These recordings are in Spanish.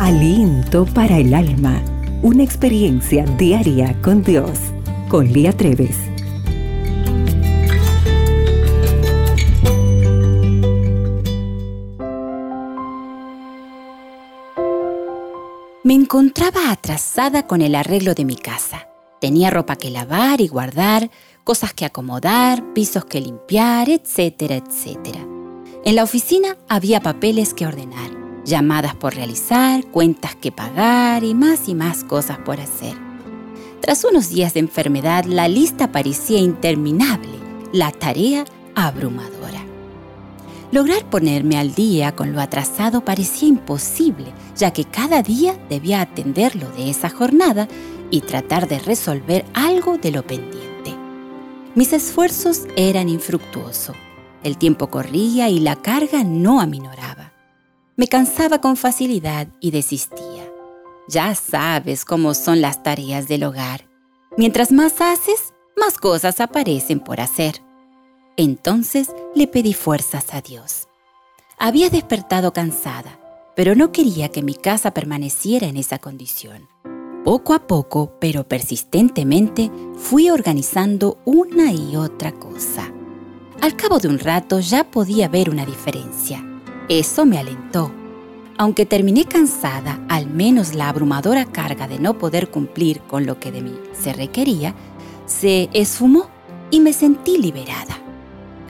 Aliento para el alma. Una experiencia diaria con Dios. Con Lía Treves. Me encontraba atrasada con el arreglo de mi casa. Tenía ropa que lavar y guardar, cosas que acomodar, pisos que limpiar, etcétera, etcétera. En la oficina había papeles que ordenar, llamadas por realizar, cuentas que pagar y más y más cosas por hacer. Tras unos días de enfermedad, la lista parecía interminable, la tarea abrumadora. Lograr ponerme al día con lo atrasado parecía imposible, ya que cada día debía atender lo de esa jornada y tratar de resolver algo de lo pendiente. Mis esfuerzos eran infructuosos. El tiempo corría y la carga no aminoraba. Me cansaba con facilidad y desistía. Ya sabes cómo son las tareas del hogar. Mientras más haces, más cosas aparecen por hacer. Entonces le pedí fuerzas a Dios. Había despertado cansada, pero no quería que mi casa permaneciera en esa condición. Poco a poco, pero persistentemente, fui organizando una y otra cosa. Al cabo de un rato ya podía ver una diferencia. Eso me alentó. Aunque terminé cansada, al menos la abrumadora carga de no poder cumplir con lo que de mí se requería, se esfumó y me sentí liberada.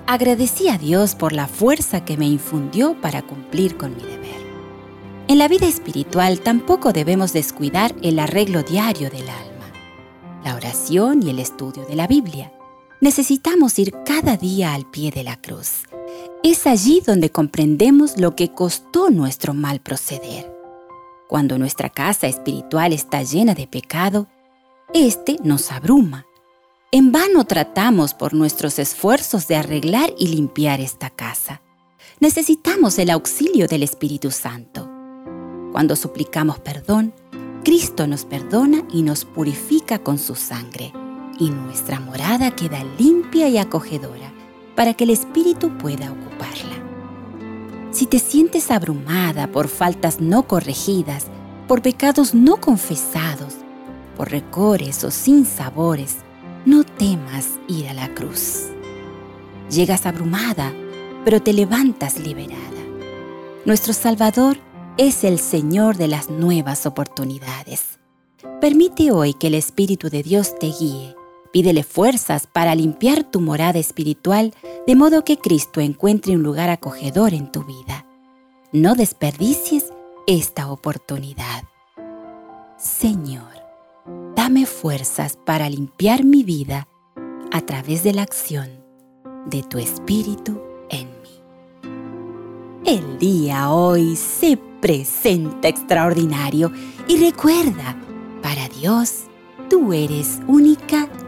Agradecí a Dios por la fuerza que me infundió para cumplir con mi deber. En la vida espiritual tampoco debemos descuidar el arreglo diario del alma, la oración y el estudio de la Biblia. Necesitamos ir cada día al pie de la cruz. Es allí donde comprendemos lo que costó nuestro mal proceder. Cuando nuestra casa espiritual está llena de pecado, este nos abruma en vano tratamos por nuestros esfuerzos de arreglar y limpiar esta casa. Necesitamos el auxilio del Espíritu Santo. Cuando suplicamos perdón, Cristo nos perdona y nos purifica con su sangre, y nuestra morada queda limpia y acogedora para que el Espíritu pueda ocuparla. Si te sientes abrumada por faltas no corregidas, por pecados no confesados, por recores o sinsabores, no temas ir a la cruz. Llegas abrumada, pero te levantas liberada. Nuestro Salvador es el Señor de las nuevas oportunidades. Permite hoy que el Espíritu de Dios te guíe. Pídele fuerzas para limpiar tu morada espiritual de modo que Cristo encuentre un lugar acogedor en tu vida. No desperdicies esta oportunidad. Señor, dame fuerzas para limpiar mi vida a través de la acción de tu Espíritu en mí. El día hoy se presenta extraordinario y recuerda, para Dios, tú eres única